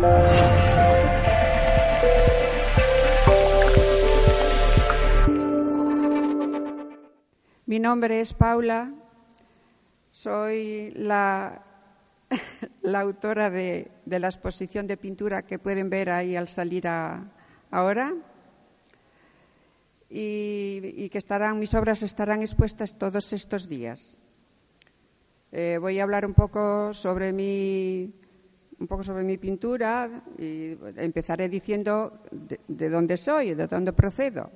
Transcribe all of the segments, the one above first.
Mi nombre es Paula, soy la, autora de, la exposición de pintura que pueden ver ahí al salir ahora y, que estarán, mis obras estarán expuestas todos estos días. Eh, voy a hablar un poco sobre mi, un poco sobre mi pintura y empezaré diciendo de, dónde soy, de dónde procedo.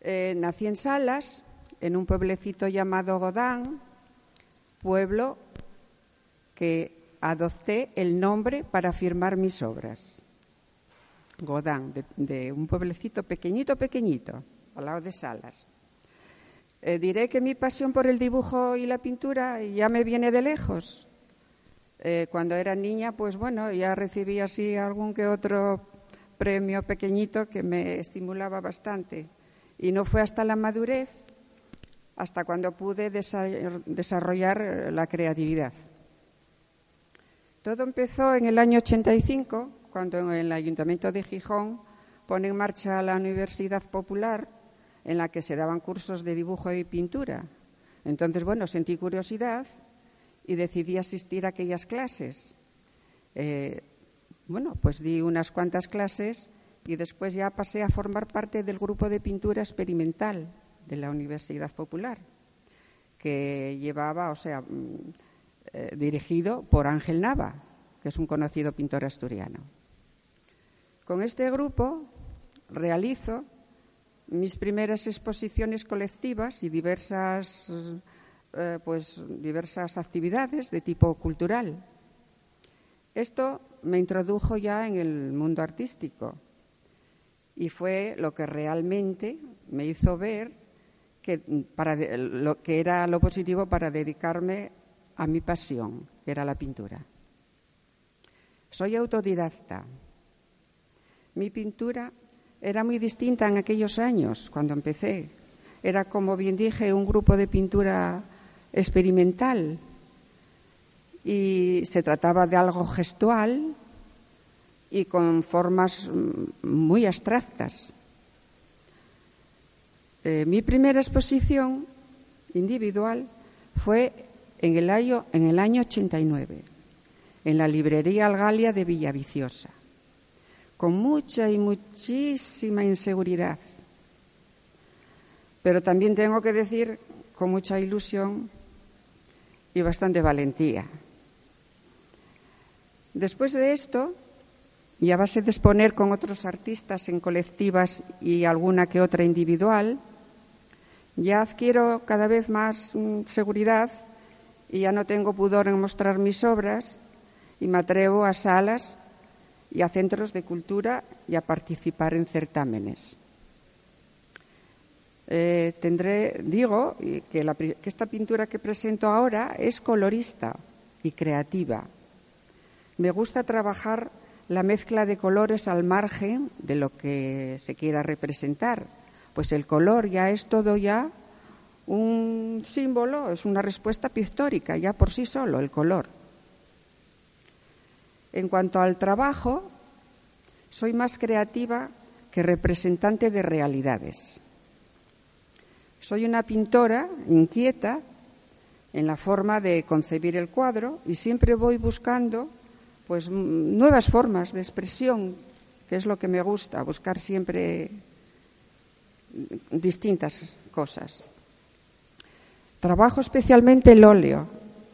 Eh, nací en Salas, en un pueblecito llamado Godán, pueblo que adopté el nombre para firmar mis obras. Godán, de, un pueblecito pequeñito, pequeñito, al lado de Salas. Eh, diré que mi pasión por el dibujo y la pintura ya me viene de lejos. Eh, cuando era niña, pues bueno, ya recibí así algún que otro premio pequeñito que me estimulaba bastante. Y no fue hasta la madurez hasta cuando pude desarrollar eh, la creatividad. Todo empezó en el año 85, cuando en el Ayuntamiento de Gijón pone en marcha la Universidad Popular, en la que se daban cursos de dibujo y pintura. Entonces, bueno, sentí curiosidad y decidí asistir a aquellas clases. Eh, bueno, pues di unas cuantas clases y después ya pasé a formar parte del grupo de pintura experimental de la Universidad Popular, que llevaba, o sea, mm, eh, dirigido por Ángel Nava, que es un conocido pintor asturiano. Con este grupo realizo mis primeras exposiciones colectivas y diversas, pues, diversas actividades de tipo cultural. Esto me introdujo ya en el mundo artístico y fue lo que realmente me hizo ver que, para lo que era lo positivo para dedicarme a mi pasión, que era la pintura. Soy autodidacta. Mi pintura era muy distinta en aquellos años, cuando empecé. Era, como bien dije, un grupo de pintura experimental y se trataba de algo gestual y con formas muy abstractas. Eh, mi primera exposición individual fue en el, año, en el año 89, en la librería Algalia de Villaviciosa, con mucha y muchísima inseguridad, pero también tengo que decir con mucha ilusión y bastante valentía. Después de esto, y a base de exponer con otros artistas en colectivas y alguna que otra individual, ya adquiero cada vez más mm, seguridad y ya no tengo pudor en mostrar mis obras y me atrevo a salas y a centros de cultura y a participar en certámenes. Eh, tendré, digo que, que esta pintura que presento ahora es colorista y creativa. Me gusta trabajar la mezcla de colores al margen de lo que se quiera representar pues el color ya es todo ya un símbolo, es una respuesta pictórica ya por sí solo, el color. En cuanto al trabajo, soy más creativa que representante de realidades. Soy una pintora inquieta en la forma de concebir el cuadro y siempre voy buscando pues nuevas formas de expresión, que es lo que me gusta, buscar siempre distintas cosas. Trabajo especialmente el óleo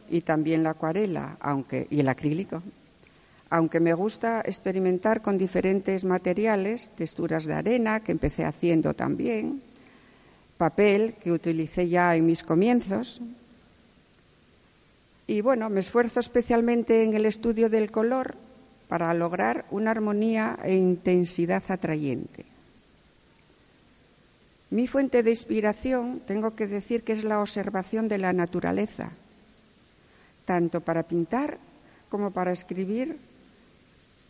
y también la acuarela aunque, y el acrílico, aunque me gusta experimentar con diferentes materiales, texturas de arena, que empecé haciendo también, papel, que utilicé ya en mis comienzos. Y bueno, me esfuerzo especialmente en el estudio del color para lograr una armonía e intensidad atrayente. Mi fuente de inspiración, tengo que decir que es la observación de la naturaleza, tanto para pintar como para escribir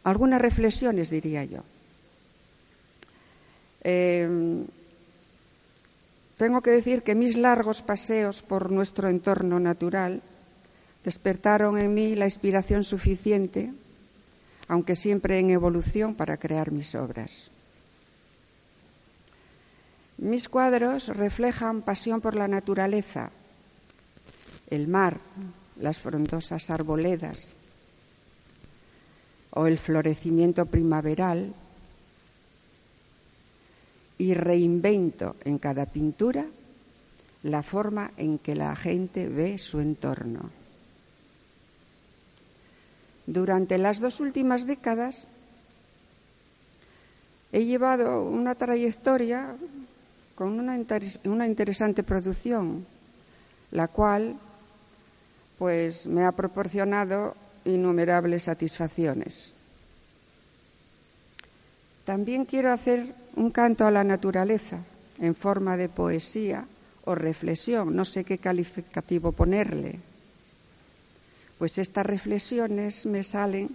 algunas reflexiones, diría yo. Em, tengo que decir que mis largos paseos por nuestro entorno natural despertaron en mí la inspiración suficiente, aunque siempre en evolución para crear mis obras. Mis cuadros reflejan pasión por la naturaleza, el mar, las frondosas arboledas o el florecimiento primaveral y reinvento en cada pintura la forma en que la gente ve su entorno. Durante las dos últimas décadas he llevado una trayectoria con una, interesante producción, la cual pues me ha proporcionado innumerables satisfacciones. También quiero hacer un canto a la naturaleza en forma de poesía o reflexión, no sé qué calificativo ponerle, pues estas reflexiones me salen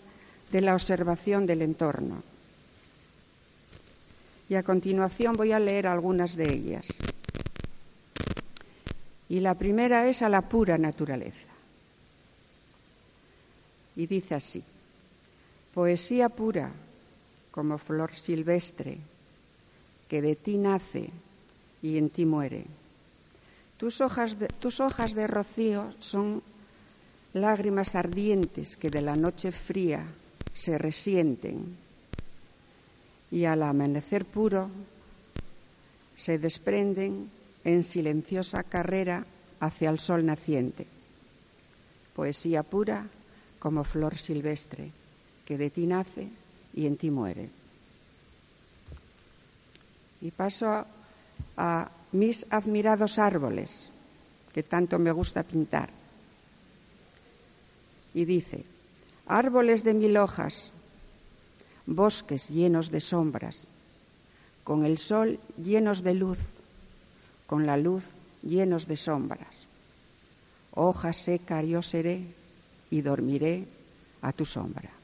de la observación del entorno. Y a continuación voy a leer algunas de ellas. Y la primera es a la pura naturaleza. Y dice así, poesía pura como flor silvestre que de ti nace y en ti muere. Tus hojas de, tus hojas de rocío son lágrimas ardientes que de la noche fría se resienten y al amanecer puro se desprenden en silenciosa carrera hacia el sol naciente. Poesía pura como flor silvestre que de ti nace y en ti muere. Y paso a mis admirados árboles, que tanto me gusta pintar. Y dice, árboles de mil hojas, bosques llenos de sombras, con el sol llenos de luz, con la luz llenos de sombras. Hoja seca yo seré y dormiré a tu sombra.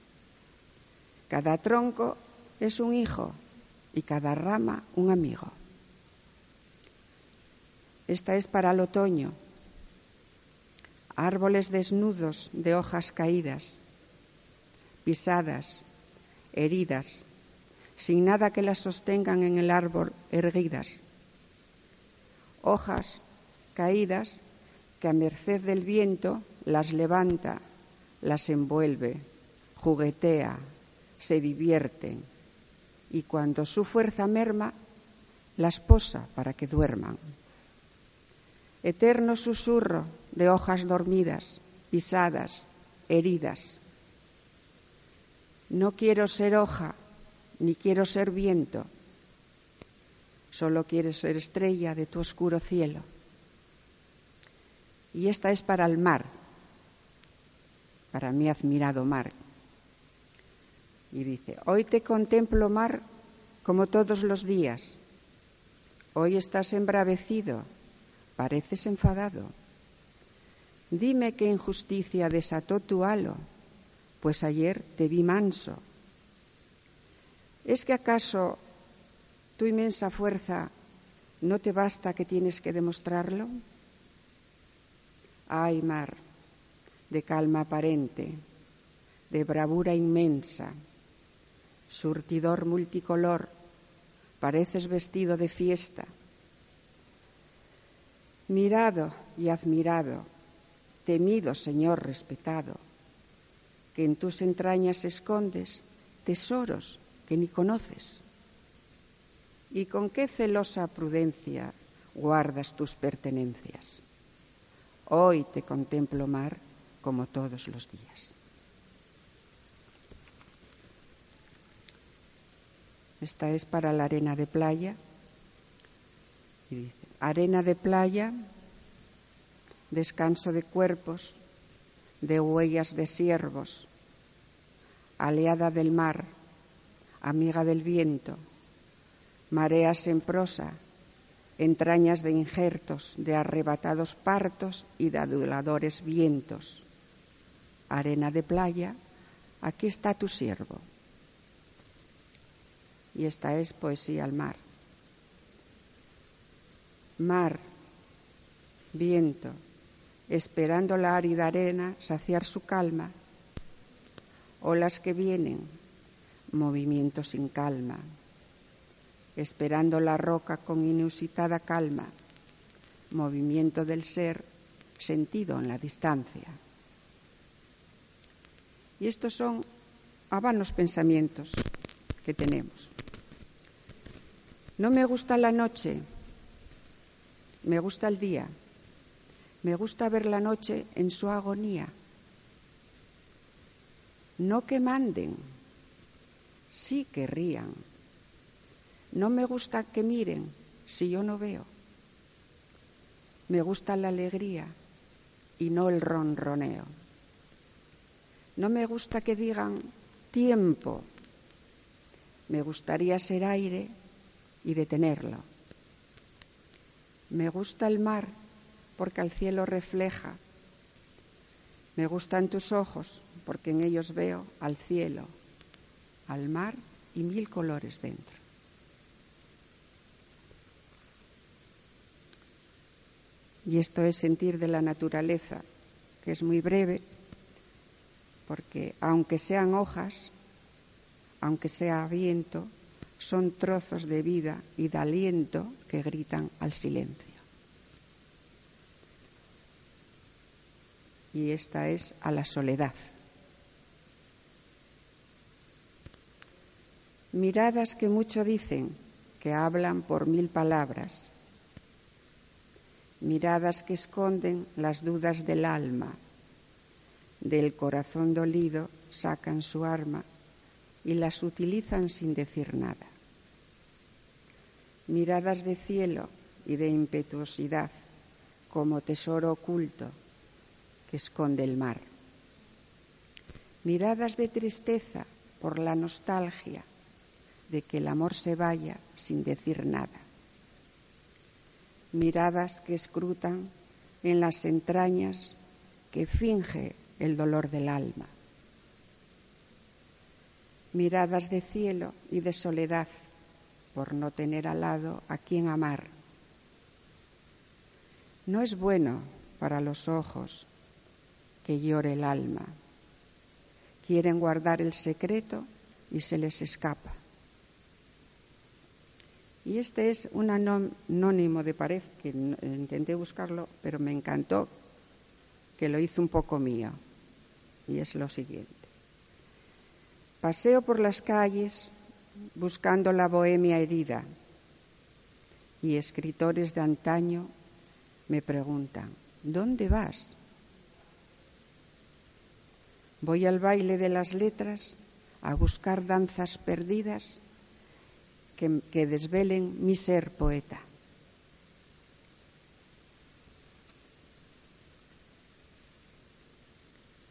Cada tronco es un hijo y cada rama un amigo. Esta es para el otoño. Árboles desnudos de hojas caídas, pisadas, heridas, sin nada que las sostengan en el árbol erguidas. Hojas caídas que a merced del viento las levanta, las envuelve, juguetea, se divierten y cuando su fuerza merma, las posa para que duerman. Eterno susurro de hojas dormidas, pisadas, heridas. No quiero ser hoja, ni quiero ser viento, solo quiero ser estrella de tu oscuro cielo. Y esta es para el mar, para mi admirado mar, y dice, hoy te contemplo, mar, como todos los días. Hoy estás embravecido, pareces enfadado. Dime qué injusticia desató tu halo, pues ayer te vi manso. ¿Es que acaso tu inmensa fuerza no te basta que tienes que demostrarlo? Ay, mar, de calma aparente, de bravura inmensa, surtidor multicolor, pareces vestido de fiesta. Mirado y admirado, temido Señor respetado, que en tus entrañas escondes tesoros que ni conoces. ¿Y con qué celosa prudencia guardas tus pertenencias? Hoy te contemplo, mar, como todos los días. Esta es para la arena de playa. Y dice, arena de playa, descanso de cuerpos, de huellas de siervos, aliada del mar, amiga del viento, mareas en prosa, entrañas de injertos, de arrebatados partos y de aduladores vientos. Arena de playa, aquí está tu siervo y esta es poesía al mar. Mar, viento, esperando la árida arena saciar su calma, olas que vienen, movimiento sin calma, esperando la roca con inusitada calma, movimiento del ser sentido en la distancia. Y estos son vanos pensamientos que tenemos. No me gusta la noche, me gusta el día, me gusta ver la noche en su agonía. No que manden, sí que rían. No me gusta que miren si yo no veo. Me gusta la alegría y no el ronroneo. No me gusta que digan tiempo. Me gustaría ser aire y detenerlo. Me gusta el mar porque al cielo refleja. Me gustan tus ojos porque en ellos veo al cielo, al mar y mil colores dentro. Y esto es sentir de la naturaleza, que es muy breve, porque aunque sean hojas, aunque sea viento, son trozos de vida y de aliento que gritan al silencio. Y esta es a la soledad. Miradas que mucho dicen, que hablan por mil palabras. Miradas que esconden las dudas del alma. Del corazón dolido sacan su arma y las utilizan sin decir nada miradas de cielo y de impetuosidad como tesoro oculto que esconde el mar. Miradas de tristeza por la nostalgia de que el amor se vaya sin decir nada. Miradas que escrutan en las entrañas que finge el dolor del alma. Miradas de cielo y de soledad por no tener al lado a quien amar. No es bueno para los ojos que llore el alma. Quieren guardar el secreto y se les escapa. Y este es un anónimo de pared que intenté buscarlo, pero me encantó que lo hizo un poco mío. Y es lo siguiente. Paseo por las calles buscando la bohemia herida. Y escritores de antaño me preguntan, ¿dónde vas? Voy al baile de las letras a buscar danzas perdidas que, que desvelen mi ser poeta.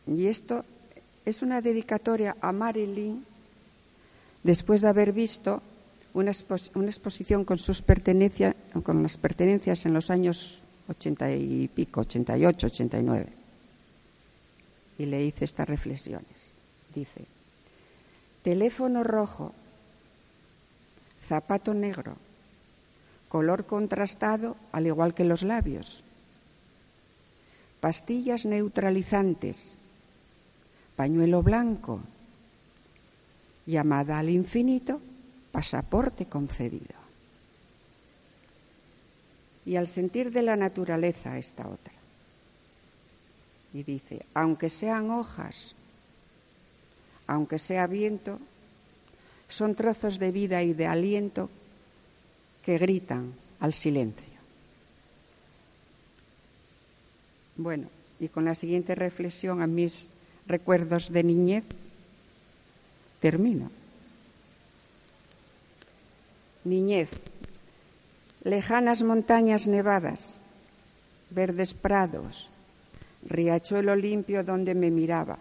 Y esto es una dedicatoria a Marilyn después de haber visto una, exposición con sus pertenencias, con las pertenencias en los años ochenta y pico, 88, 89. Y le hice estas reflexiones. Dice, teléfono rojo, zapato negro, color contrastado al igual que los labios, pastillas neutralizantes, pañuelo blanco, llamada al infinito, pasaporte concedido. Y al sentir de la naturaleza esta otra. Y dice, aunque sean hojas, aunque sea viento, son trozos de vida y de aliento que gritan al silencio. Bueno, y con la siguiente reflexión a mis recuerdos de niñez, Termino. Niñez. Lejanas montañas nevadas, verdes prados, riachuelo limpio donde me miraba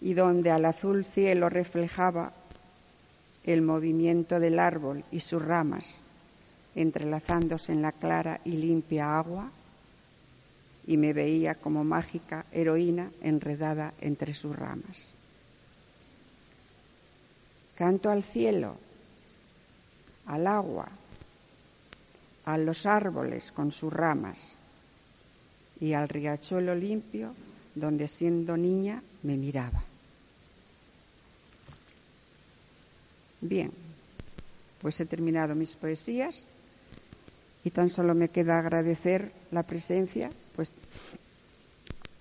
y donde al azul cielo reflejaba el movimiento del árbol y sus ramas entrelazándose en la clara y limpia agua y me veía como mágica heroína enredada entre sus ramas. Canto al cielo, al agua, a los árboles con sus ramas y al riachuelo limpio donde siendo niña me miraba. Bien, pues he terminado mis poesías y tan solo me queda agradecer la presencia pues,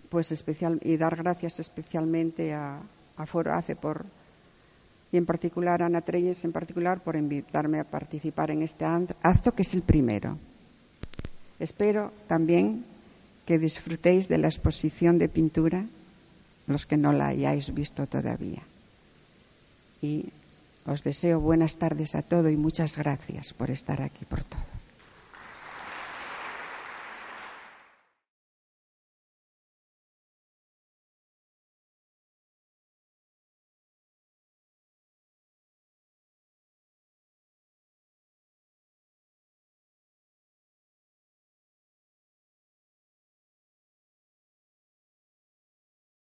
pues especial, y dar gracias especialmente a, Foro ACE por, y en particular a Ana Treyes en particular por invitarme a participar en este acto que es el primero. Espero también que disfrutéis de la exposición de pintura los que no la hayáis visto todavía. Y os deseo buenas tardes a todos y muchas gracias por estar aquí por todo.